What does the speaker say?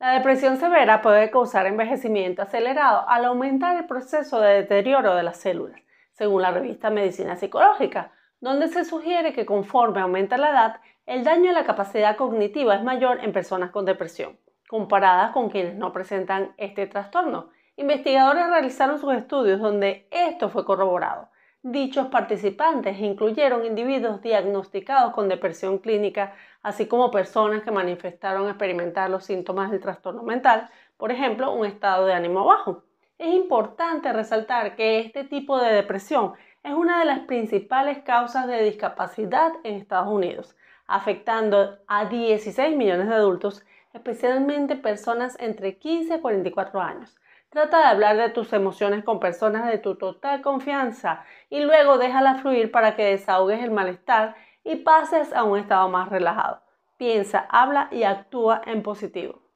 La depresión severa puede causar envejecimiento acelerado al aumentar el proceso de deterioro de las células, según la revista Medicina Psicológica, donde se sugiere que conforme aumenta la edad, el daño a la capacidad cognitiva es mayor en personas con depresión, comparadas con quienes no presentan este trastorno. Investigadores realizaron sus estudios donde esto fue corroborado. Dichos participantes incluyeron individuos diagnosticados con depresión clínica, así como personas que manifestaron experimentar los síntomas del trastorno mental, por ejemplo, un estado de ánimo bajo. Es importante resaltar que este tipo de depresión es una de las principales causas de discapacidad en Estados Unidos, afectando a 16 millones de adultos, especialmente personas entre 15 y 44 años. Trata de hablar de tus emociones con personas de tu total confianza y luego déjala fluir para que desahogues el malestar y pases a un estado más relajado. Piensa, habla y actúa en positivo.